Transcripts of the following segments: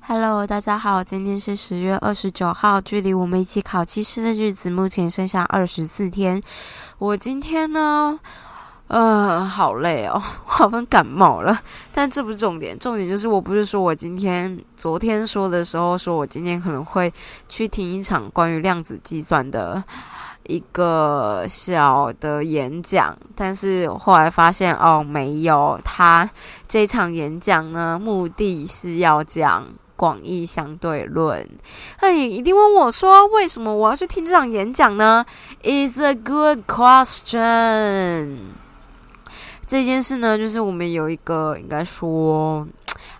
Hello，大家好，今天是十月二十九号，距离我们一起考七师的日子目前剩下二十四天。我今天呢，呃，好累哦，我好像感冒了。但这不是重点，重点就是我不是说我今天昨天说的时候，说我今天可能会去听一场关于量子计算的一个小的演讲，但是后来发现哦，没有，他这场演讲呢，目的是要讲。广义相对论，那你一定问我说，为什么我要去听这场演讲呢？Is a good question。这件事呢，就是我们有一个应该说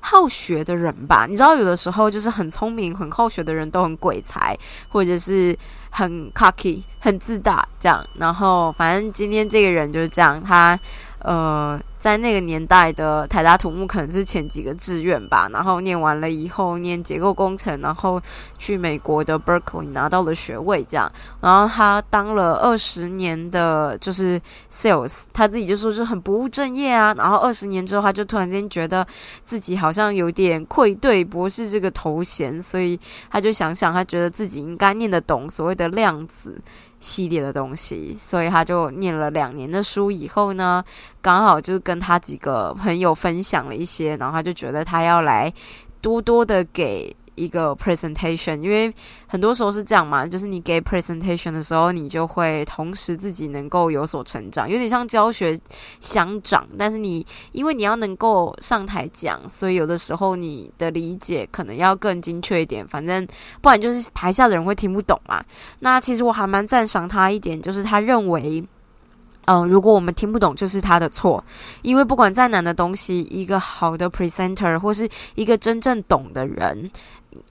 好学的人吧。你知道，有的时候就是很聪明、很好学的人都很鬼才，或者是很 cocky、很自大这样。然后，反正今天这个人就是这样，他呃。在那个年代的台大土木可能是前几个志愿吧，然后念完了以后念结构工程，然后去美国的 Berkeley 拿到了学位，这样，然后他当了二十年的就是 sales，他自己就说就很不务正业啊，然后二十年之后他就突然间觉得自己好像有点愧对博士这个头衔，所以他就想想他觉得自己应该念得懂所谓的量子。系列的东西，所以他就念了两年的书以后呢，刚好就跟跟他几个朋友分享了一些，然后他就觉得他要来多多的给。一个 presentation，因为很多时候是这样嘛，就是你给 presentation 的时候，你就会同时自己能够有所成长，有点像教学相长。但是你因为你要能够上台讲，所以有的时候你的理解可能要更精确一点。反正不然就是台下的人会听不懂嘛。那其实我还蛮赞赏他一点，就是他认为。嗯，如果我们听不懂，就是他的错。因为不管再难的东西，一个好的 presenter 或是一个真正懂的人，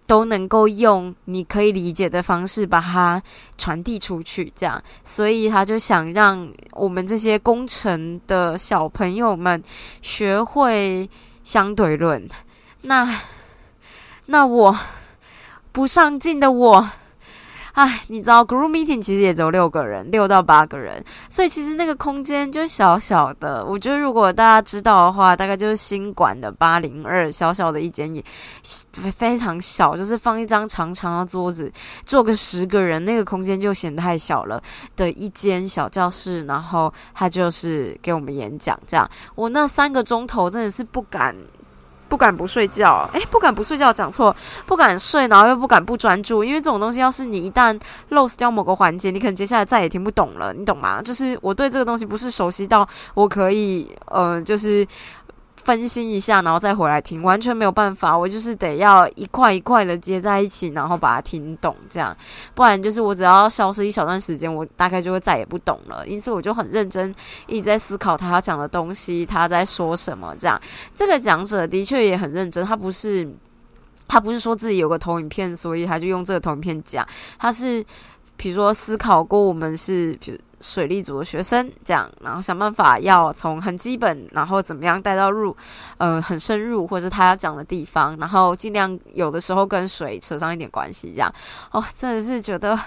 都能够用你可以理解的方式把它传递出去。这样，所以他就想让我们这些工程的小朋友们学会相对论。那，那我不上进的我。唉，你知道，group meeting 其实也只有六个人，六到八个人，所以其实那个空间就小小的。我觉得如果大家知道的话，大概就是新馆的八零二，小小的一间也非常小，就是放一张长长的桌子，坐个十个人，那个空间就显得太小了的一间小教室。然后他就是给我们演讲，这样我那三个钟头真的是不敢。不敢不睡觉，诶，不敢不睡觉，讲错，不敢睡，然后又不敢不专注，因为这种东西，要是你一旦漏掉某个环节，你可能接下来再也听不懂了，你懂吗？就是我对这个东西不是熟悉到我可以，呃，就是。分析一下，然后再回来听，完全没有办法。我就是得要一块一块的接在一起，然后把它听懂，这样，不然就是我只要消失一小段时间，我大概就会再也不懂了。因此，我就很认真一直在思考他要讲的东西，他在说什么。这样，这个讲者的确也很认真，他不是他不是说自己有个投影片，所以他就用这个投影片讲，他是比如说思考过我们是比如。水利组的学生这样，然后想办法要从很基本，然后怎么样带到入，嗯，很深入，或者是他要讲的地方，然后尽量有的时候跟水扯上一点关系，这样。哦，真的是觉得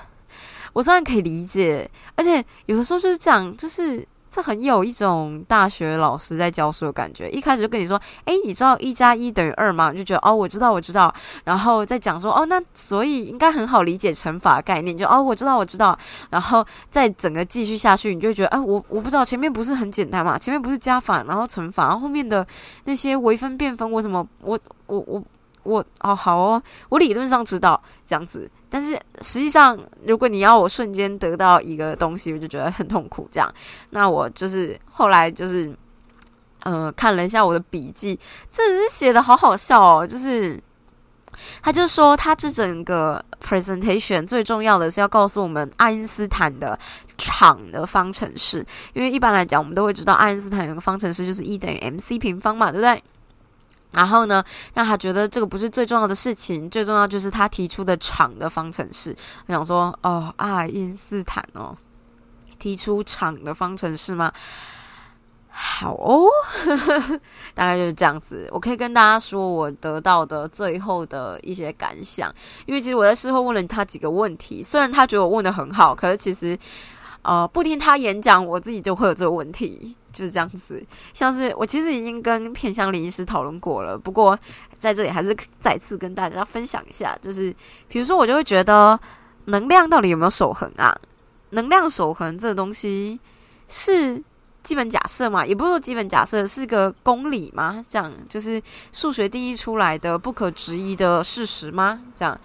我真的可以理解，而且有的时候就是这样，就是。这很有一种大学老师在教书的感觉。一开始就跟你说：“哎，你知道一加一等于二吗？”就觉得哦，我知道，我知道。然后再讲说：“哦，那所以应该很好理解乘法概念。”就哦，我知道，我知道。然后再整个继续下去，你就觉得：“哎，我我不知道前面不是很简单嘛？前面不是加法，然后乘法，然后后面的那些微分、变分，我怎么我我我我哦好哦，我理论上知道这样子。”但是实际上，如果你要我瞬间得到一个东西，我就觉得很痛苦。这样，那我就是后来就是，呃，看了一下我的笔记，真的是写的好好笑哦。就是他就说，他这整个 presentation 最重要的是要告诉我们爱因斯坦的场的方程式，因为一般来讲，我们都会知道爱因斯坦有个方程式就是 E 等于 mc 平方嘛，对不对？然后呢，让他觉得这个不是最重要的事情，最重要就是他提出的场的方程式。我想说，哦，爱因斯坦哦，提出场的方程式吗？好哦，大概就是这样子。我可以跟大家说我得到的最后的一些感想，因为其实我在事后问了他几个问题，虽然他觉得我问的很好，可是其实。呃不听他演讲，我自己就会有这个问题，就是这样子。像是我其实已经跟片香林医师讨论过了，不过在这里还是再次跟大家分享一下，就是比如说我就会觉得能量到底有没有守恒啊？能量守恒这东西是。基本假设嘛，也不是说基本假设是个公理吗？这样就是数学第一出来的不可质疑的事实吗？这样，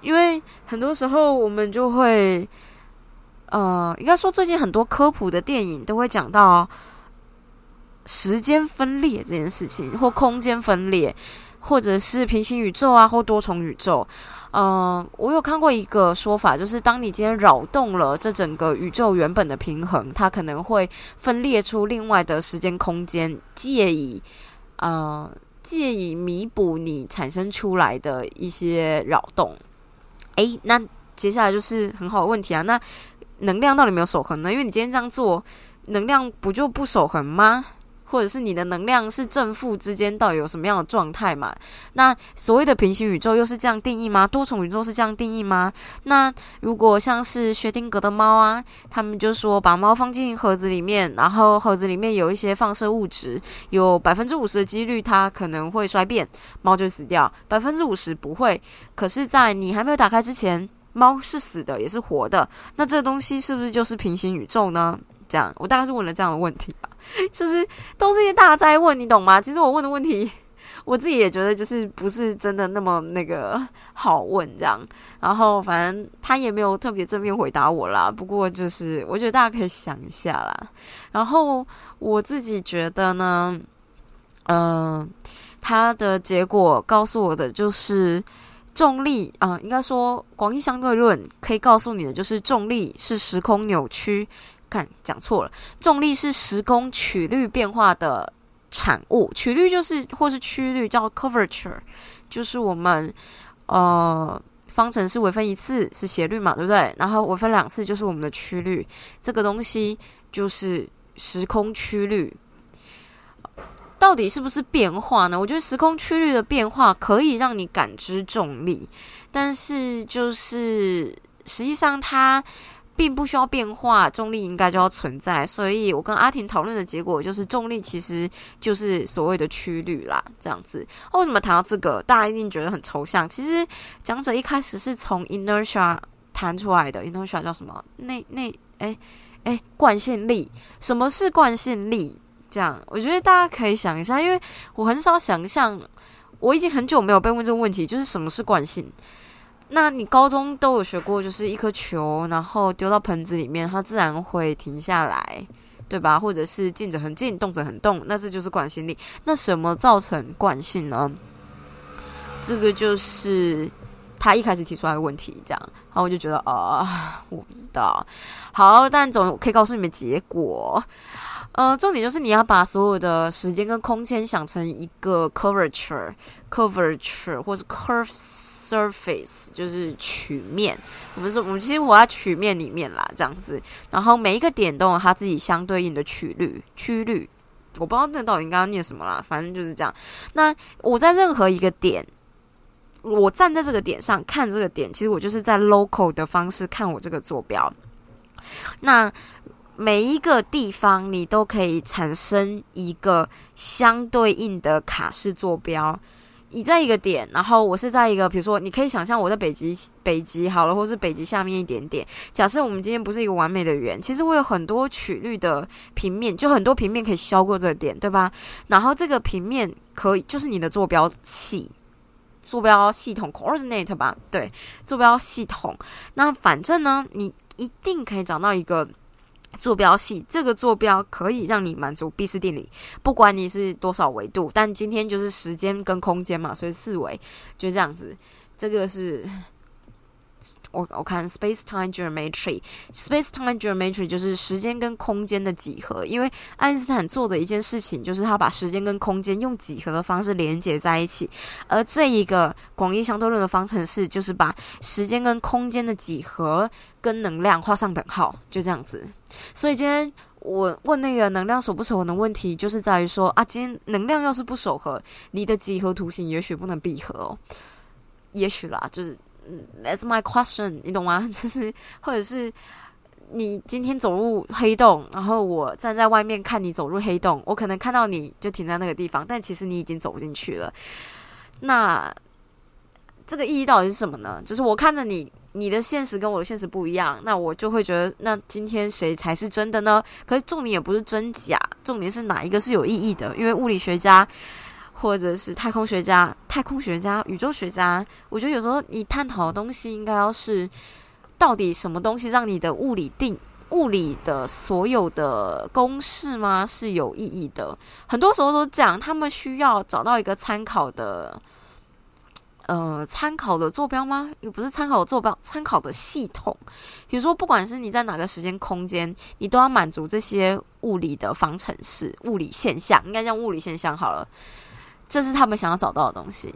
因为很多时候我们就会，呃，应该说最近很多科普的电影都会讲到时间分裂这件事情，或空间分裂。或者是平行宇宙啊，或多重宇宙，嗯，我有看过一个说法，就是当你今天扰动了这整个宇宙原本的平衡，它可能会分裂出另外的时间空间，借以，呃，借以弥补你产生出来的一些扰动。诶，那接下来就是很好的问题啊，那能量到底有没有守恒呢？因为你今天这样做，能量不就不守恒吗？或者是你的能量是正负之间到底有什么样的状态嘛？那所谓的平行宇宙又是这样定义吗？多重宇宙是这样定义吗？那如果像是薛定谔的猫啊，他们就说把猫放进盒子里面，然后盒子里面有一些放射物质，有百分之五十的几率它可能会衰变，猫就死掉；百分之五十不会。可是，在你还没有打开之前，猫是死的也是活的。那这个东西是不是就是平行宇宙呢？这样，我大概是问了这样的问题吧。就是都是一些大灾问，你懂吗？其实我问的问题，我自己也觉得就是不是真的那么那个好问这样。然后反正他也没有特别正面回答我啦。不过就是我觉得大家可以想一下啦。然后我自己觉得呢，嗯，他的结果告诉我的就是重力啊，应该说广义相对论可以告诉你的就是重力是时空扭曲。看，讲错了。重力是时空曲率变化的产物，曲率就是或是曲率叫 curvature，就是我们呃方程式微分一次是斜率嘛，对不对？然后微分两次就是我们的曲率，这个东西就是时空曲率。到底是不是变化呢？我觉得时空曲率的变化可以让你感知重力，但是就是实际上它。并不需要变化，重力应该就要存在。所以我跟阿婷讨论的结果就是，重力其实就是所谓的曲率啦，这样子。为什么谈到这个，大家一定觉得很抽象？其实讲者一开始是从 inertia 谈出来的，inertia 叫什么？那那哎哎，惯性力。什么是惯性力？这样，我觉得大家可以想一下，因为我很少想象，我已经很久没有被问这个问题，就是什么是惯性。那你高中都有学过，就是一颗球，然后丢到盆子里面，它自然会停下来，对吧？或者是静着很静，动着很动，那这就是惯性力。那什么造成惯性呢？这个就是他一开始提出来的问题，这样，然后我就觉得啊，我不知道。好，但总可以告诉你们结果。呃，重点就是你要把所有的时间跟空间想成一个 curvature，curvature 或者 curve surface，就是曲面。我们说，我们其实活在曲面里面啦，这样子。然后每一个点都有它自己相对应的曲率，曲率。我不知道那到底应该念什么啦，反正就是这样。那我在任何一个点，我站在这个点上看这个点，其实我就是在 local 的方式看我这个坐标。那每一个地方，你都可以产生一个相对应的卡式坐标。你在一个点，然后我是在一个，比如说，你可以想象我在北极，北极好了，或是北极下面一点点。假设我们今天不是一个完美的圆，其实我有很多曲率的平面，就很多平面可以削过这个点，对吧？然后这个平面可以就是你的坐标系，坐标系统 coordinate 吧，对，坐标系统。那反正呢，你一定可以找到一个。坐标系这个坐标可以让你满足毕氏定理，不管你是多少维度，但今天就是时间跟空间嘛，所以四维就这样子。这个是。我我看 space time geometry，space time geometry 就是时间跟空间的几何。因为爱因斯坦做的一件事情，就是他把时间跟空间用几何的方式连接在一起。而这一个广义相对论的方程式，就是把时间跟空间的几何跟能量画上等号，就这样子。所以今天我问那个能量守不守恒的问题，就是在于说啊，今天能量要是不守恒，你的几何图形也许不能闭合哦，也许啦，就是。That's my question，你懂吗？就是或者是你今天走入黑洞，然后我站在外面看你走入黑洞，我可能看到你就停在那个地方，但其实你已经走进去了。那这个意义到底是什么呢？就是我看着你，你的现实跟我的现实不一样，那我就会觉得，那今天谁才是真的呢？可是重点也不是真假，重点是哪一个是有意义的？因为物理学家或者是太空学家、太空学家、宇宙学家，我觉得有时候你探讨的东西应该要是。到底什么东西让你的物理定物理的所有的公式吗是有意义的？很多时候都讲，他们需要找到一个参考的，呃，参考的坐标吗？也不是参考的坐标，参考的系统。比如说，不管是你在哪个时间空间，你都要满足这些物理的方程式、物理现象，应该叫物理现象好了。这是他们想要找到的东西。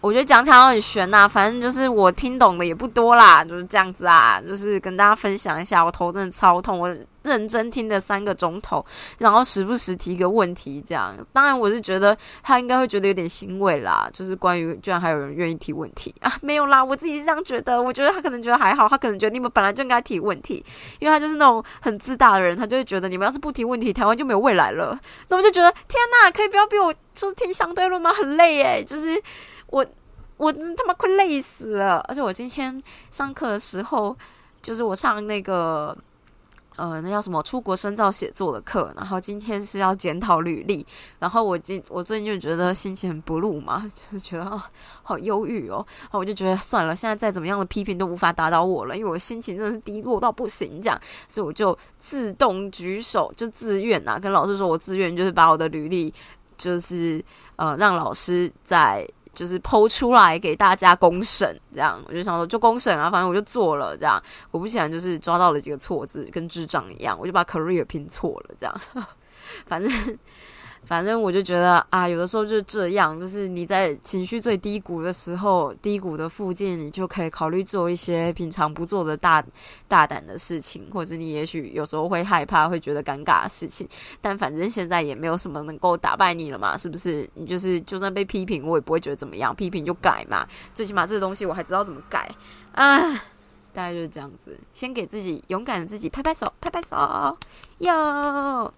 我觉得讲起来很悬呐，反正就是我听懂的也不多啦，就是这样子啊，就是跟大家分享一下，我头真的超痛，我认真听了三个钟头，然后时不时提个问题，这样，当然我是觉得他应该会觉得有点欣慰啦，就是关于居然还有人愿意提问题啊，没有啦，我自己是这样觉得，我觉得他可能觉得还好，他可能觉得你们本来就应该提问题，因为他就是那种很自大的人，他就会觉得你们要是不提问题，台湾就没有未来了，那我就觉得天呐，可以不要逼我就是听相对论吗？很累诶，就是。我我他妈快累死了！而且我今天上课的时候，就是我上那个呃，那叫什么出国深造写作的课，然后今天是要检讨履历，然后我今我最近就觉得心情很不露嘛，就是觉得啊好忧郁哦，然后我就觉得算了，现在再怎么样的批评都无法打倒我了，因为我心情真的是低落到不行，这样，所以我就自动举手，就自愿啊，跟老师说我自愿，就是把我的履历，就是呃，让老师在。就是剖出来给大家公审，这样我就想说就公审啊，反正我就做了这样。我不想就是抓到了几个错字，跟智障一样，我就把 career 拼错了这样，反正。反正我就觉得啊，有的时候就是这样，就是你在情绪最低谷的时候，低谷的附近，你就可以考虑做一些平常不做的大大胆的事情，或者你也许有时候会害怕、会觉得尴尬的事情。但反正现在也没有什么能够打败你了嘛，是不是？你就是就算被批评，我也不会觉得怎么样，批评就改嘛，最起码这个东西我还知道怎么改啊。大概就是这样子，先给自己勇敢的自己拍拍手，拍拍手，哟。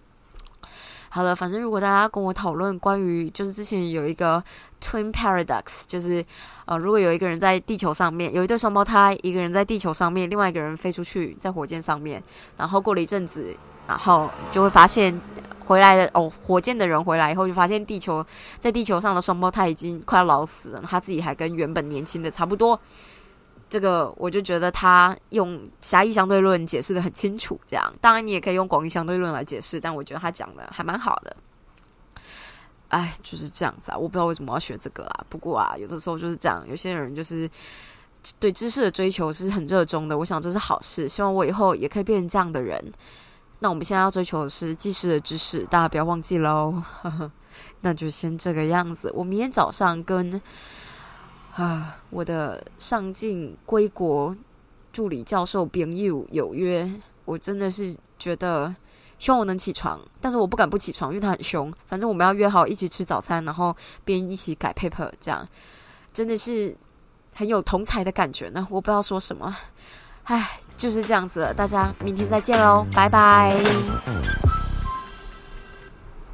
好了，反正如果大家跟我讨论关于，就是之前有一个 twin paradox，就是呃，如果有一个人在地球上面，有一对双胞胎，一个人在地球上面，另外一个人飞出去在火箭上面，然后过了一阵子，然后就会发现回来的哦，火箭的人回来以后就发现地球在地球上的双胞胎已经快要老死了，他自己还跟原本年轻的差不多。这个我就觉得他用狭义相对论解释的很清楚，这样当然你也可以用广义相对论来解释，但我觉得他讲的还蛮好的。哎，就是这样子啊，我不知道为什么要学这个啦。不过啊，有的时候就是这样，有些人就是对知识的追求是很热衷的，我想这是好事，希望我以后也可以变成这样的人。那我们现在要追求的是技师的知识，大家不要忘记喽。那就先这个样子，我明天早上跟。啊，我的上进归国助理教授朋友有约，我真的是觉得希望我能起床，但是我不敢不起床，因为他很凶。反正我们要约好一起吃早餐，然后边一起改 paper，这样真的是很有同才的感觉呢。我不知道说什么，唉，就是这样子，大家明天再见喽，拜拜。